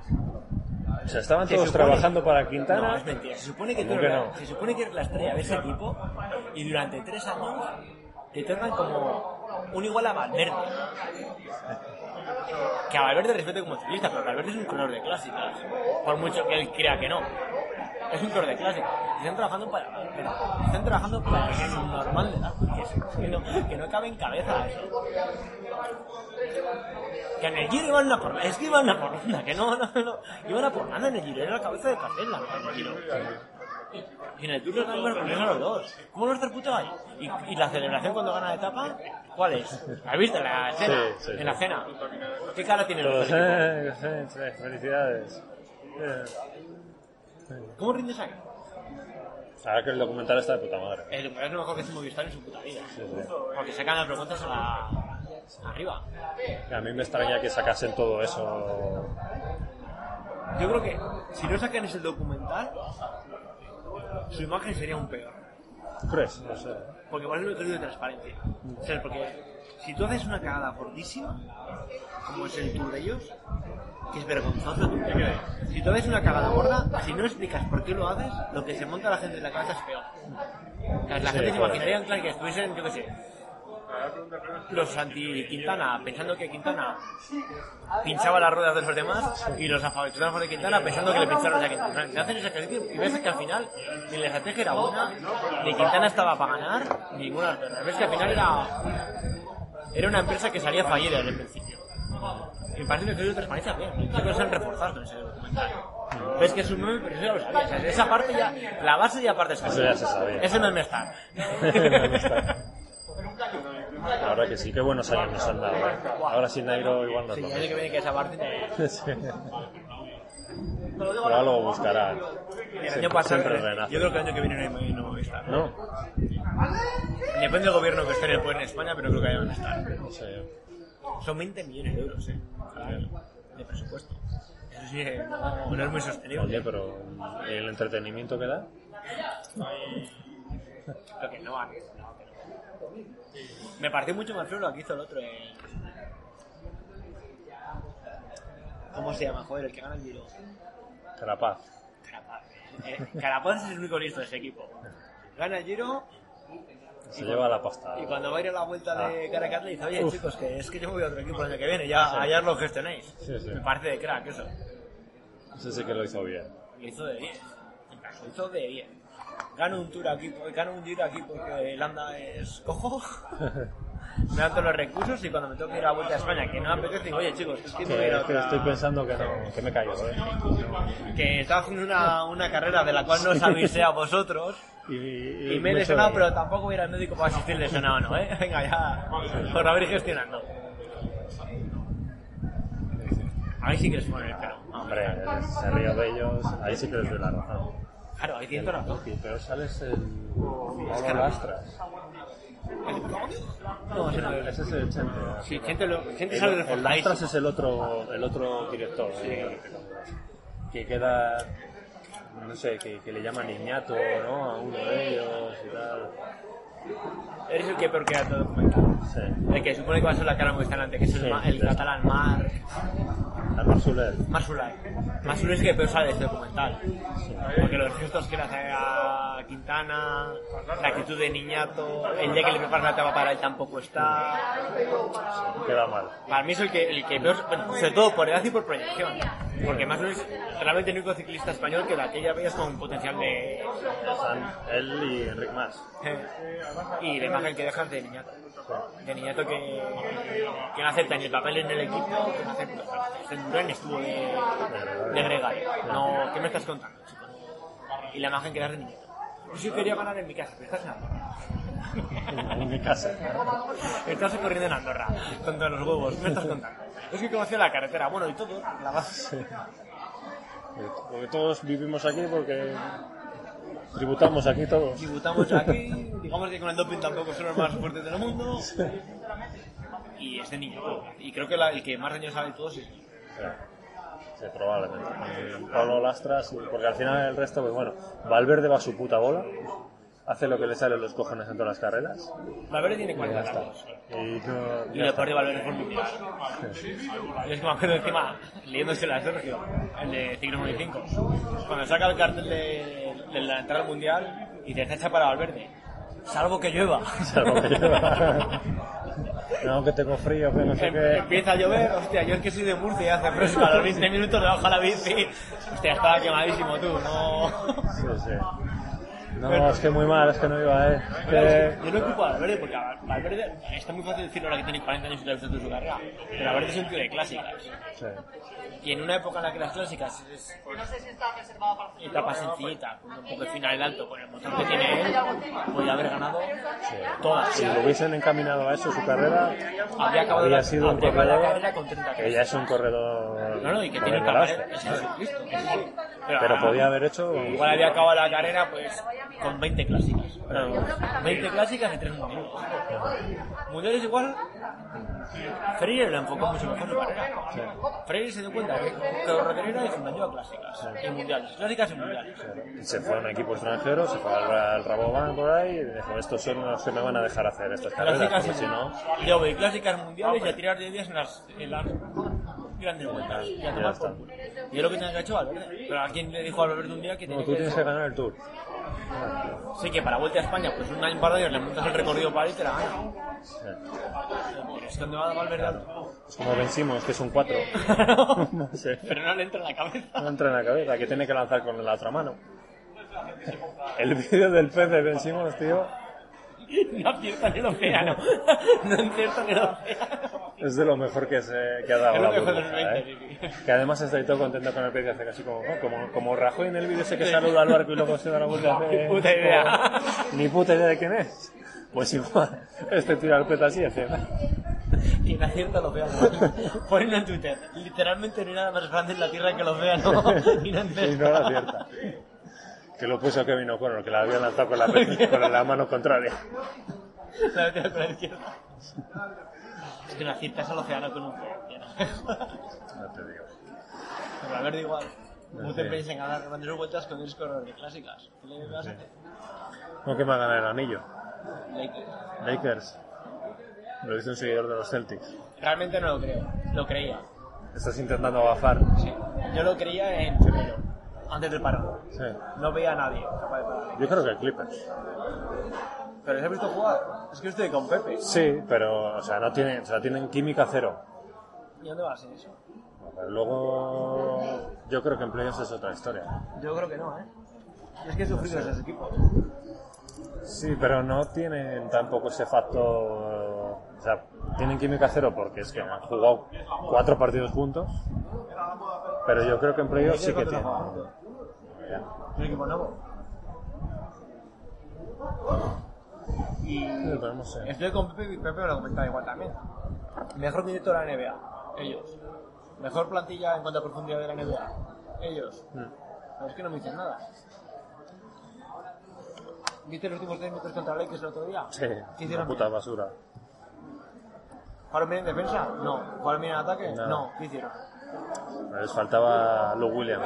O sea, estaban Se todos supone- No, trabajando para es Quintana. mentira. Se supone que tú ¿Cómo eres, la- no? se supone que eres la estrella de ese equipo y durante tres años te tocan como un igual a Valverde. Que a Valverde respete como ciclista, pero Valverde es un color de clásicas. Por mucho que él crea que no. Es un color de clásicas. Están trabajando para. Están trabajando para normal de edad. Que, no, que no cabe en cabeza eso. Que en el Giro iban a por es que iban a por nada, que no, no, no, iban a por nada en el Giro, era la cabeza de cartel la en el Giro. Y en el de Francia iban a poner a los dos. ¿Cómo no estar puto ahí? ¿Y, y la celebración cuando gana la etapa? ¿Cuál es? ¿Has visto la cena? Sí, sí, en la cena. ¿Qué cara tiene los dos equipos? sí, sí, felicidades. Eh, ¿Cómo rindes ahí? Ahora que el documental está de puta madre. El es lo mejor que hizo Movistar en su puta vida. Sí, sí. Porque sacan las preguntas a la... arriba. A mí me extraña que sacasen todo eso. Yo creo que si no sacan ese documental, su imagen sería un peor. ¿Tú crees? No sé. Porque por eso lo he querido de transparencia. O sea, porque si tú haces una cagada fortísima, como es el tour de ellos, que es vergonzoso tú. Si tú haces una cagada gorda, si no explicas por qué lo haces, lo que se monta la gente en la cabeza es peor. O sea, la Sí, gente se claro. imaginaría plan que estuviesen, yo qué sé, los anti-Quintana pensando que Quintana pinchaba las ruedas de los demás y los a favor de Quintana pensando que le pincharon a Quintana. Te hacen ese ejercicio y ves que al final ni la estrategia era buena, ni Quintana estaba para ganar, ni ninguna. Ves que al final era, era una empresa que salía fallida desde el principio. Y me parece que de transparencia bien, creo que se han reforzado en ese documental. Ves que es un meme, pero eso ya lo sabías. O sea, esa parte ya, la base ya parte es Eso ya se sabía. Ese meme está. La verdad que sí, qué buenos años nos han dado. ¿eh? Ahora sin Nairo igual no Sí, lo que viene que esa parte. Pero ahora lo buscará. El año pasado, siempre renace. yo creo que el año que viene no, hay- no va a estar. ¿No? Depende del gobierno que esté en el poder en España, pero creo que ahí van a estar. No sé. Son 20 millones de euros, eh, de presupuesto. Eso sí, eh, no, no es muy sostenible. Oye, pero ¿el entretenimiento que da? Creo que no, no. Me pareció mucho más feo lo que hizo el otro. eh. ¿Cómo se llama? Joder, el que gana el Giro. Carapaz. Carapaz. Eh, Carapaz es el único listo de ese equipo. Gana el Giro Se lleva la pasta. y cuando va a ir a la vuelta de Caracas le dice, oye Uf. chicos, que es que yo me voy a otro equipo el año que viene, ya allá lo gestionéis. Sí, sí. Me parece de crack eso. Ese sí que lo hizo bien. Lo hizo de 10. Lo hizo de 10. Gano un tour aquí, gano un giro aquí porque Landa es cojo. me dan todos los recursos y cuando me toca ir a la vuelta a España, que no me apetece, digo, oye chicos, es que a a Que, otra- estoy pensando que no, que me callo, ¿eh? que estaba haciendo una, una carrera de la cual no os avisé a vosotros. Y, Y me he lesionado, pero tampoco voy a ir al médico para asistir lesionado, ¿no? ¿eh? Venga, ya. Por haber gestionando. Ahí sí que les pone el pelo. Hombre, se río de ellos, ahí sí que les doy la razón. Claro, ahí tiene toda la razón. Y peor sales el Pablo Lastras. No, ese no es. Ese es el Chente. Sí, gente, lo, gente El, sale el reforzadísimo. Lastras es el otro, el otro director. eh, Que queda, no sé, que, que le llaman niñato, ¿no? A uno de ellos y tal. Eres el que peor queda todo documental. Sí. El que supone que va a ser la cara muy delante, que es el, Sí, ma- el sí. catalán Marc. Armar Soler. Masulay. Masulay es que peor sale de este documental. Porque los gestos que le hace a Quintana, la actitud de niñato, el día que le preparas la tapa para él tampoco está. Queda mal. Para mí es el que, el que peor, sobre todo por edad y por proyección. Porque Masulay es realmente el único ciclista español que de aquella veías con potencial de. Él y Enric Mas. y la imagen que dejas de niñato. De niñato que, que no acepta ni el papel en el equipo, que no acepta. Durán estuvo de, de gregario. No, ¿Qué me estás contando, chico? Y la imagen que das de niñato. Yo sí quería ganar en mi casa, pero estás en Andorra. En mi casa. Estás corriendo en Andorra, con todos los huevos. ¿Qué me estás contando? Es que conocía la carretera. Bueno, y todo, la base. Porque todos vivimos aquí porque tributamos aquí todos. Tributamos aquí, digamos que con el doping tampoco son los más fuertes del mundo. Y este niño. Y creo que la- el que más daño sabe de todos es Sí, probablemente. Y Pablo Lastras, porque al final el resto, pues bueno, Valverde va a su puta bola, hace lo que le sale los cojones en todas las carreras, Valverde tiene y 40 ya está. años. Y, no, Y de Valverde fue el mundial. Y es que me acuerdo encima, leyéndose la Sergio, el de Ciclo 95, cuando saca el cartel de, de la entrada al mundial y te fecha para Valverde. Salvo que llueva. Salvo que lleva- No, que tengo frío, que no sé Em- qué. Empieza a llover, hostia, yo es que soy de Murcia y hace fresco, a los 20 minutos le baja la bici. Hostia, estaba quemadísimo tú, no. Sí, sí. No, es que muy mal, es que no iba, eh. Es que- Yo no ocupo a Valverde porque a Valverde está muy fácil decirlo ahora que tiene 40 años y lo ha visto toda su carrera. Pero Valverde es un tío de clásicas. sí. Y en una época en la que las clásicas es etapa sencillita, con un poco de final alto, con el motor que tiene él, podría haber ganado todas. Si lo hubiesen encaminado a eso su carrera, Habría acabado habría la, sido un corredor carrera con 30 que ya es un corredor. No, no, y que tiene el. Es Jesucristo, sí. Pero podía haber hecho. Igual había acabado la carrera, pues con 20 clásicas. Pero 20 clásicas y 3 mundiales. Mundiales igual, Freire lo enfocó mucho mejor su carrera. Freire se dio cuenta que, que lo requería y se metió a clásicas y mundiales. Clásicas y mundiales. Se fue a un equipo extranjero, se fue al, Rabobank por ahí y dijo, estos son los que me van a dejar hacer estas carreras, Clásicas y si no... Y luego de clásicas mundiales y a tirar de 10 en las, en las grandes vueltas. Y a Ya tomar está. por culo. Y es lo que tenía que hecho Valverde. Pero a quien le dijo a Valverde un día que No, tú que tienes que ganar el Tour. Sí, que para Vuelta a España, pues un año par de le montas el recorrido para ir y te la ganas. Sí. Es donde va Valverde al- Es como vencimos, que es un 4. no sé. Pero no le entra en la cabeza. No entra en la cabeza, que tiene que lanzar con la otra mano. El vídeo del pez de vencimos, tío, No acierta ni el océano. No acierta ni el océano. es de lo mejor que, se, que ha dado Es la lo mejor del burbuja, 20, ¿eh? sí, sí. Que además estoy todo contento con el y hace casi como, como, como Rajoy en el vídeo ese que saluda al barco y luego se da la vuelta. Ni puta idea. Ni puta idea de quién es. Pues igual, este tira el pez así, hace, Y no acierta el océano. Ponenlo en Twitter. Literalmente no hay nada más grande en la Tierra que el océano. Y no y no la acierta. Que lo puso Kevin O'Connor, que la había lanzado con la, con la mano contraria. La metida con la izquierda. Es que no aciertas al océano con un pez. No te digo. Pero a ver, igual. No te empeñes en ganar grandes vueltas con corredor de clásicas. ¿Qué le vas a hacer? ¿Cómo que va a ganar el anillo? Lakers. Lakers. Lo dice un seguidor de los Celtics. Realmente no lo creo. Lo creía. Estás intentando agafar. Sí. Yo lo creía en febrero. Antes del paro. Sí. No veía a nadie capaz de parar. Yo creo que el Clippers. Pero ¿les has visto jugar? Es que estoy con Pepe. Sí, pero, o sea, no tienen, o sea, tienen química cero. ¿Y dónde vas en eso? Pero luego, yo creo que en playoffs es otra historia. Yo creo que no, ¿eh? Es que he sufrido esos equipos. Sí, pero no tienen tampoco ese factor. O sea, tienen química cero porque es que han jugado cuatro partidos juntos. Pero yo creo que en playoffs sí que. Es un equipo nuevo. Y estoy con Pepe y Pepe me lo comentaba igual también. Mejor directo de la NBA. Ellos. Mejor plantilla en cuanto a profundidad de la NBA. Ellos. Mm. Pero es que no me dicen nada. ¿Viste los últimos 10 minutos contra Lakers el otro día? Sí, ¿Qué una hicieron? puta basura. ¿Jugaron bien en defensa? No. ¿Jugaron bien en ataque? Nada. No. ¿Qué hicieron? Les faltaba Lou Williams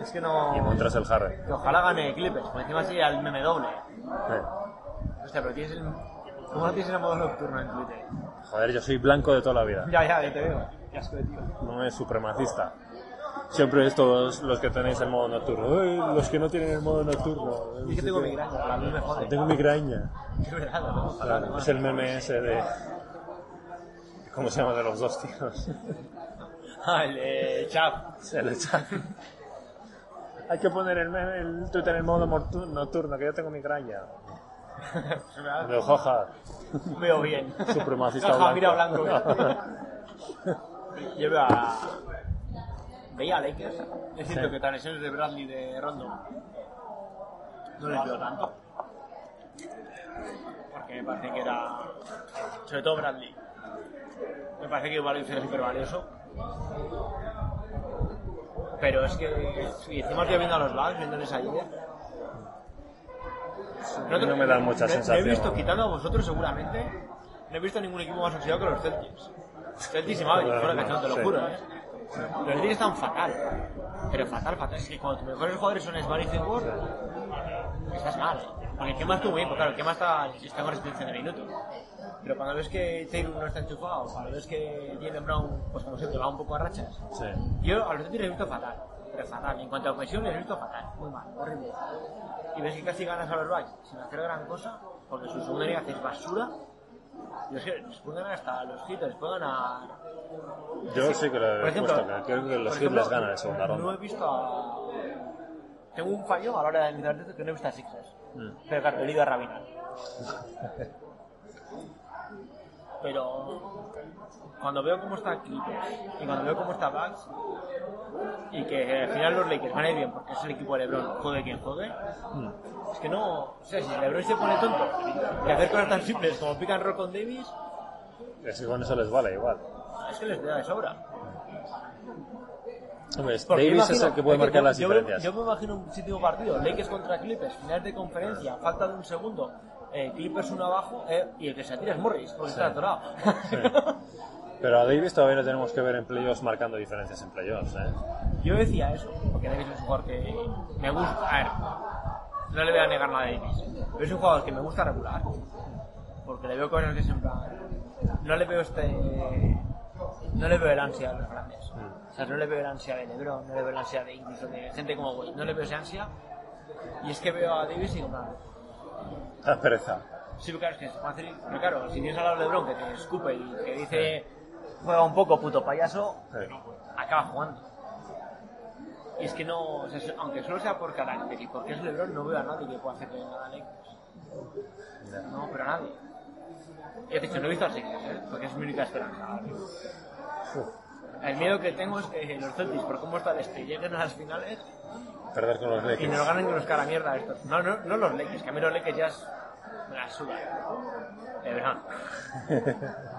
Es que no... y Montrezl Harrell. Que ojalá gane Clippers, por encima sería el meme doble. Sí. Hostia, pero tienes el... ¿Cómo no tienes el modo nocturno en Twitter? Joder, yo soy blanco de toda la vida. Ya, ya, ya te veo. Qué asco de tío. No es supremacista. Siempre es todos los que tenéis el modo nocturno. "Ay, los que no tienen el modo nocturno. Es que tengo migraña, a mí me jode. Tengo migraña. Es verdad, fatal, Claro, además. es el meme ese de... ¿Cómo se llama? De los dos tíos. Ah, el eh, Chav. Se le echa. Hay que poner el, el Twitter en modo mortu- nocturno, que yo tengo migraña. De jaja. Veo bien. Supremacista blanco. mira blanco. Yo veo a... Veía a Lakers. Es cierto Sí. que las lesiones de Bradley de Rondo no les veo tanto. Porque me parece que era... Sobre todo Bradley. Me parece que igual era súper valioso. Pero es que si encima estoy viendo a los Bucks, viéndoles ayer. No me dan mucha no- sensación. No he visto, quitando a vosotros seguramente, no he visto ningún equipo más oxidado que los Celtics. Celtics y Mavericks, fuera cachón, te lo Sí. juro, ¿eh? Los Celtics están fatal. Pero fatal, fatal. Es que cuando tus mejores jugadores son Smart y Fingworth, estás mal, ¿eh? Porque Kema estuvo bien, pues claro, Kema está, está con resistencia de minutos. Pero cuando ves que Taylor no está enchufado, cuando ves que Jalen Brown, pues como siempre, va un poco a rachas, Sí. yo a los Celtics les he visto fatal, pero fatal. En cuanto a ofensión les he visto fatal, muy mal, horrible. Y ves que casi ganas a los Bucks sin hacer gran cosa, porque su segunda unidad es basura. Y es que les pueden ganar hasta los Heat, les pueden ganar... Yo sí que lo Por he ejemplo, puesto, que creo que los Heat les ganan en segunda No he ronda. visto a... Tengo un fallo a la hora de esto que no he visto a Sixers. Mm. Pero claro, leído a Rabinal. Pero cuando veo cómo está Clippers y cuando veo cómo está Bucks y que al final los Lakers van a ir bien porque es el equipo de LeBron, juegue quien juegue, es que no, o sea, si LeBron se pone tonto y hacer cosas tan simples como pick and roll con Davis, Es que con eso les vale igual. es que les da de sobra. Hombre, Davis es el que puede marcar yo- las yo me- diferencias. Yo me imagino un sitio partido, Lakers contra Clippers, finales de conferencia, falta de un segundo, eh, Clippers uno abajo, eh, y el que se tira es Morris, porque está atorado. Pero a Davis todavía lo tenemos que ver en playoffs marcando diferencias en playoffs, ¿eh? Yo decía eso, porque Davis es un jugador que me gusta. A ver, no le voy a negar nada a Davis, pero es un jugador que me gusta regular. Porque le veo cosas que es en plan. No le veo este. No le veo el ansia a los grandes. O sea, no le veo el ansia de LeBron, no le veo el ansia de incluso de gente como Wade. No le veo esa ansia. Y es que veo a Davis y digo, nada. La pereza. Sí, claro, es que es fácil. Pero claro, si tienes al lado de LeBron que te escupe y que dice. Juega un poco, puto payaso, Sí. acaba jugando. Y es que no, o sea, aunque solo sea por carácter y porque es LeBron, no veo a nadie que pueda hacerle nada a Lakers. No, pero a nadie. He dicho, no he visto a Lakers, ¿eh? porque es mi única esperanza. El miedo que tengo es que los Celtics, por cómo está este, lleguen a las finales Perder con los y nos Lakers. ganen con los cara mierda estos. No, no, no los Lakers, que a mí los Lakers ya es, la suda. LeBron.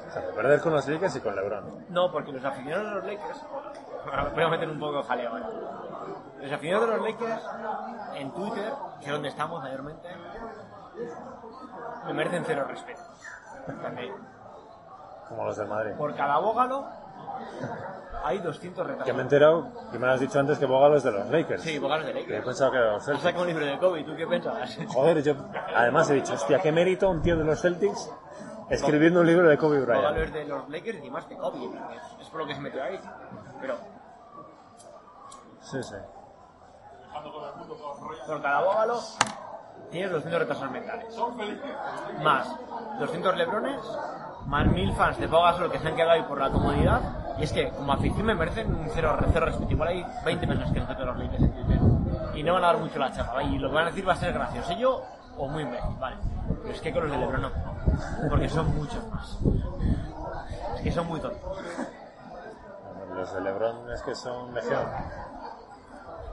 O sea, perder con los Lakers y con LeBron. No, porque los aficionados de los Lakers. Voy a meter un poco de jaleo ahora. Los aficionados de los Lakers en Twitter, que es donde estamos mayormente, me merecen cero respeto. También. Como los del Madrid. Por cada bógalo hay 200 Que me he enterado, que me has dicho antes que Bogalo es de los Lakers. Sí, bógalos de Que he Lakers. pensado que era de los Celtics. sacado un libro de Kobe, ¿tú qué pensabas? Joder, yo además he dicho, hostia, qué mérito un tío de los Celtics escribiendo un libro de Kobe Bógalo Bryant. es de los Lakers y más que Kobe. Es por lo que se metió ahí. Pero Sí, sí. por cada bógalo tienes 200 retrasos mentales. Más 200 lebrones, más 1000 fans de Boga solo que se han quedado ahí por la comodidad. Y es que, como afición, me merecen un cero, cero respeto. Igual hay 20 personas que respetan los Lakers en Twitter. Y no van a dar mucho la chapa. Y lo que van a decir va a ser gracioso. yo o muy imbécil, vale. Pero es que con los de Lebron no. Porque son muchos más. Es que son muy tontos. Los de LeBron es que son legión.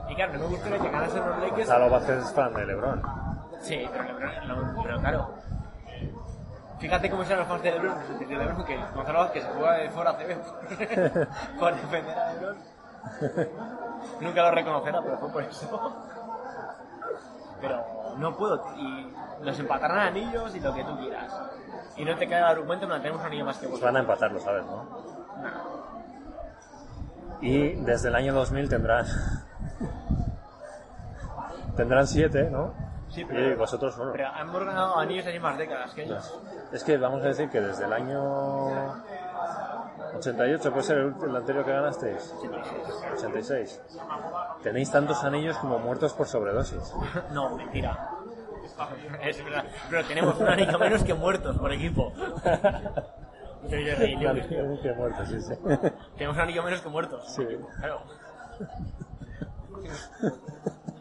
Y claro, no me gustaría que ganasen los Lakers. Vázquez es fan de LeBron. Sí, pero, LeBron- no, pero claro. Fíjate cómo serán los fans de LeBron, de LeBron que Gonzalo Vázquez se juega de fuera CB por defender a LeBron. Nunca lo reconocerá, pero fue por eso. Pero no puedo, y los empatarán a anillos y lo que tú quieras. Y no te cae el argumento, no tenemos un anillo más que Pues vosotros. van a empatarlo, ¿sabes? ¿no? Y desde el año 2000 tendrán... tendrán siete, ¿no? Sí, Y pero, vosotros uno. pero hemos ganado anillos en más décadas que ellos. Es que vamos a decir que desde el año 88, puede ser el, el anterior que ganasteis. 86. Tenéis tantos anillos como muertos por sobredosis. No, mentira. Es verdad. Pero tenemos un anillo menos que muertos por equipo. Tenemos un anillo menos que muertos. Sí. Claro.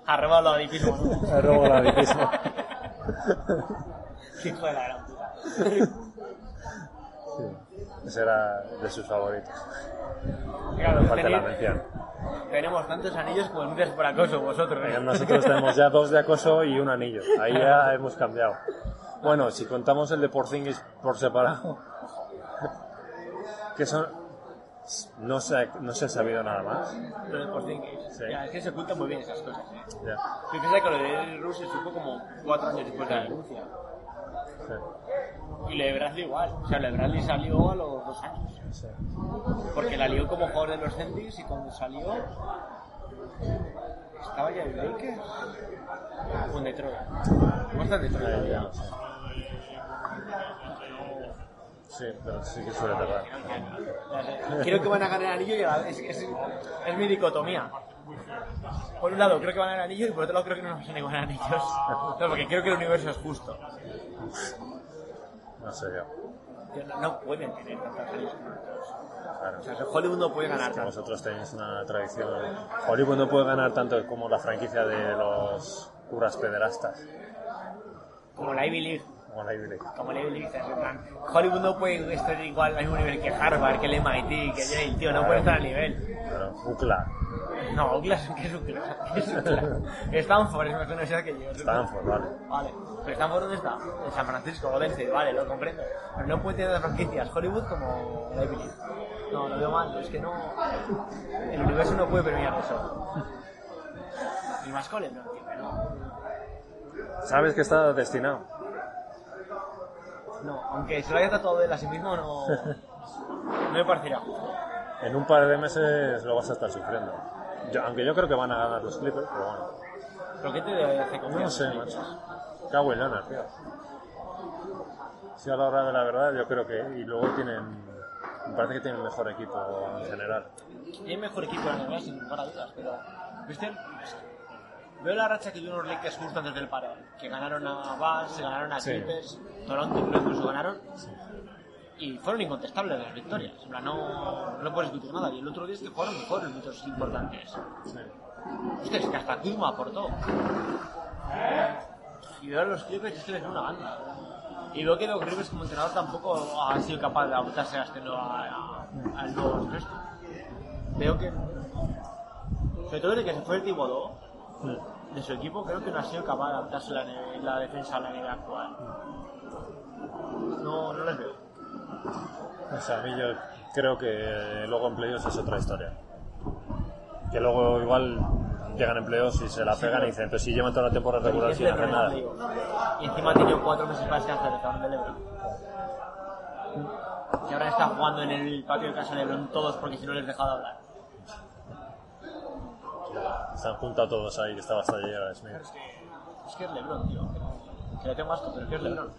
Ha robado lo adipismo, ¿no? Ha robado el adipismo. Qué hijo de la gran puta. Ese era de sus favoritos. Claro, Falta la mención. tenemos tantos anillos como denuncias por acoso vosotros. ¿eh? Nosotros tenemos ya dos de acoso y un anillo. Ahí ya hemos cambiado. Bueno, si contamos el de Porzingis por separado, que son... No se, ha, no se ha sabido nada más. Lo de Porzingis. Sí. Ya, es que se ocultan muy bien esas cosas. ¿eh? Ya. Yo pensaba que lo de Rus se supo como cuatro años después de la denuncia. Sí. Y lo de Bradley igual. O sea, lo de Bradley salió a los dos años. Sí. Porque la lió como jugador de los Celtics y cuando salió estaba ya en Lakers o en Detroit. ¿Cómo está en Detroit? Sí, pero sí que suele tardar. Creo que van a ganar el anillo y a la vez es, es, es mi dicotomía. Por un lado creo que van a ganar el anillo y por otro lado creo que no nos van a ganar anillos. No, porque creo que el universo es justo. No sé yo. No, no pueden tener tantos anillos como nosotros. Claro. O sea, Hollywood no puede ganar Que tanto. vosotros tenéis una tradición. Hollywood no puede ganar tanto como la franquicia de los curas pederastas. Como la Ivy League. Como la Ivy League. como en plan, Hollywood no puede estar igual al mismo nivel que Harvard, que el MIT, que Yale, tío, no puede estar al nivel. Pero UCLA, No, ¿qué es es Oakland? Stanford es más universidad que yo. Stanford, vale. Vale, pero Stanford ¿dónde está? En San Francisco, Golden vale, lo comprendo. Pero no puede tener franquicias Hollywood como la Ivy League. No, lo veo mal, es que no. El universo no puede premiar eso. Y más que no. Sabes que está destinado. No, aunque se lo haya tratado él a sí mismo, no. No me parecería justo. En un par de meses lo vas a estar sufriendo. Yo- aunque yo creo que van a ganar los Clippers, pero bueno. ¿Pero qué te hace confianza? No sé, macho. Kawhi Leonard, tío. Si a la hora de la verdad, yo creo que. Y luego tienen. Me parece que tienen mejor equipo en general. Hay mejor equipo en NBA, sin lugar a dudas, pero. ¿Viste? Veo la racha que tuvieron los Lakers justo antes del paro. Que ganaron a Bucks, ganaron a Sí. Clippers, Toronto incluso ganaron. Y fueron incontestables las victorias. No, no puedes discutir nada. Y el otro día es que fueron mejor en muchos importantes. Hostia, es que hasta Kuzma aportó. Y veo a los Clippers es que les veo una banda. Y veo que Doc Rivers como entrenador tampoco ha sido capaz de adaptarse a este nuevo, a- a- al nuevo resto. Veo que, sobre todo desde que se fue el Thibodeau, de su equipo creo que no ha sido capaz de adaptarse la, la defensa a la NBA actual. No, no les veo. O sea, a mí yo creo que luego en playoffs es otra historia. Que luego igual llegan en playoffs y se la pegan y dicen, pero si llevan toda la temporada regular sin hacer nada. Y encima ha tenido cuatro meses para descansar el cabrón de LeBron. Y ahora está jugando en el patio de casa de LeBron todos porque si no les deja de hablar. Se han juntado todos ahí, que estaba hasta ayer a Smith. Es que, es que es LeBron, tío. Que, le tengo asco, pero es que es LeBron.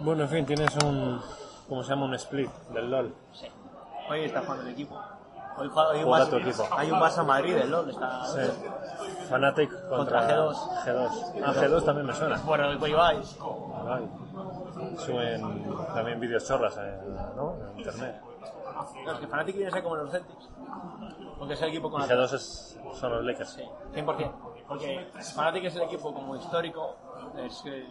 Bueno, en fin, tienes un. ¿Cómo se llama? Un split del LOL. Sí. Hoy está jugando el equipo. Hoy juega, hay, un Juega Barça, tu equipo. hay un Barça Madrid del LOL. Está Sí. Fnatic contra, Contra G2. G2. Ah, G2 también me suena. Bueno, hoy vais. Ay. Suben también vídeos chorras en, ¿no? en internet. No, es que Fnatic viene a ser como los Celtics. Porque es el equipo con la G2 es, son los Lakers. Sí, 100%. Porque Fnatic es el equipo como histórico. Es el,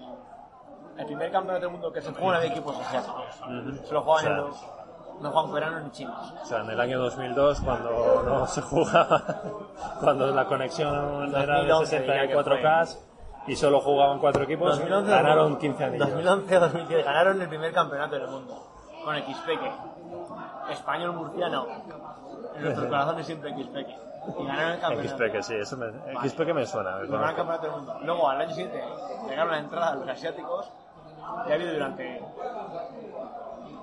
el primer campeonato del mundo que se juega de equipos asiáticos. Se lo juegan O sea, en los. No juegan coreanos ni chinos. O sea, en el año 2002, cuando no se jugaba, cuando la conexión era de 2011 diría que 64K y solo jugaban cuatro equipos, 2011, ganaron 15 anillos. 2011-2010 ganaron el primer campeonato del mundo. Con Xpeque. Español murciano. En nuestros corazones siempre Xpeque. Y ganaron el campeonato. XP que sí, eso me, XP que me suena. El primer campeonato del mundo. Luego, al año siguiente, llegaron la entrada a los asiáticos y ha habido durante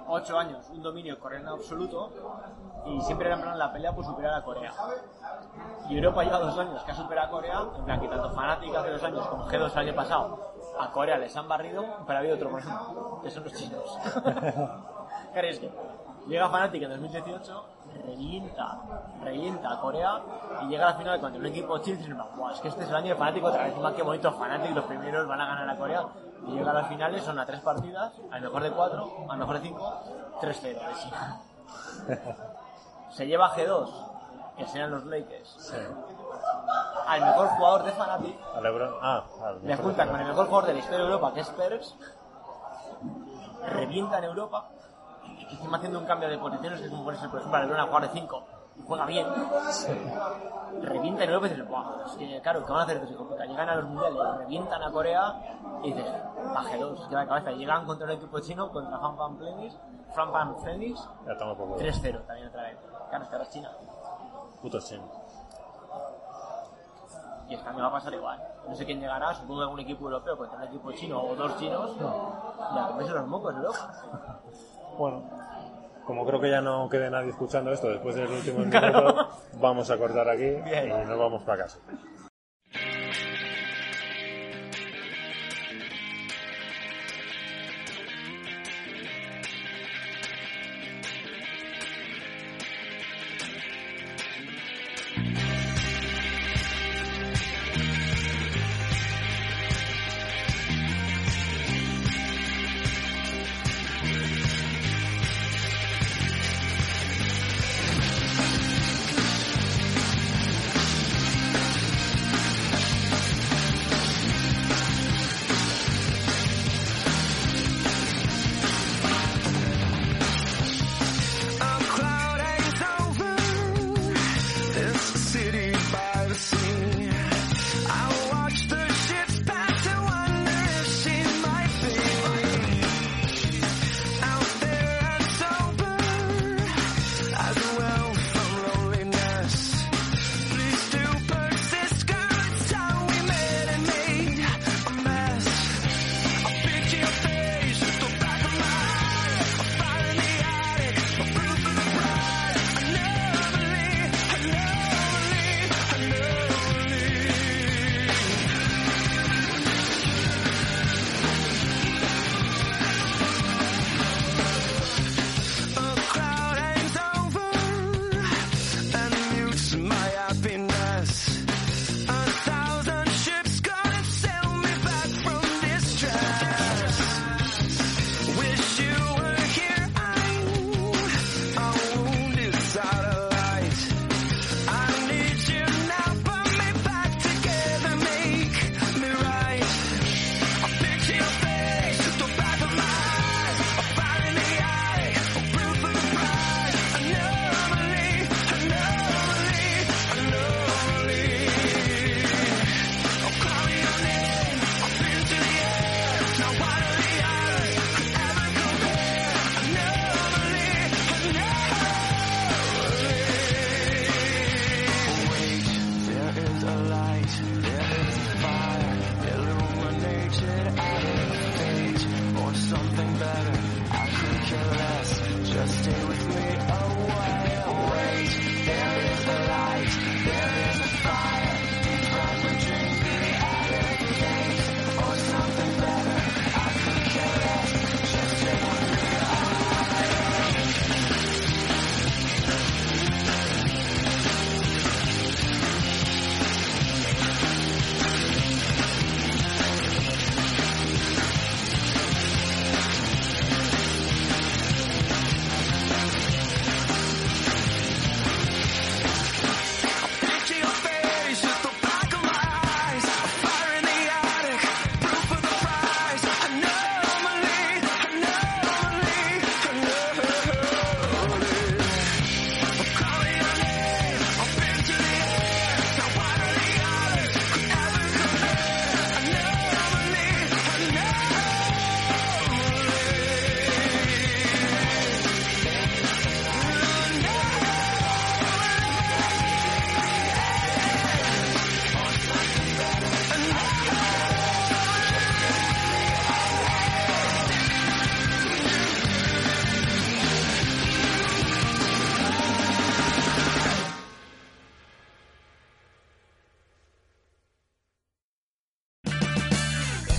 8 años un dominio coreano absoluto y siempre plan la pelea por superar a Corea. Y Europa lleva dos años que ha superado a Corea, en plan que tanto Fnatic hace dos años como G2 el año pasado a Corea les han barrido, pero ha habido otro problema, que son los chinos. Claro, es que llega Fnatic en 2018, revienta, revienta a Corea y llega a la final cuando un equipo dice, "Buah, es que este es el año de Fnatic otra vez, más que bonito Fnatic, los primeros van a ganar a Corea. Y llega a las finales, son a tres partidas, al mejor de cuatro, al mejor de cinco, 3-0 de China. Se lleva a G2, que serían los Lakers, al mejor jugador de Fnatic. Ah, al le juntan con el mejor jugador de la historia de Europa, que es Pérez, revienta en Europa, y encima haciendo un cambio de posiciones, que es como ponerse, por ejemplo, a LeBron a jugar de 5 y juega bien, revienta y dices, "Buah, es que claro, ¿qué van a hacer estos hijos? Puta? Llegan a los mundiales, revientan a Corea y dices, 2, se queda de cabeza. Y llegan contra un equipo chino, contra Fan Fan Phoenix, Fan Fan Phoenix, Ya toma poco. 3-0 también otra vez. Claro, es que ahora es China. Putos chinos. Y año va a pasar igual. No sé quién llegará, supongo que algún equipo europeo contra un equipo chino o dos chinos, y a comerse los mocos, ¿no? Bueno, como creo que ya no quede nadie escuchando esto después del último minuto, vamos a cortar aquí y nos vamos para casa.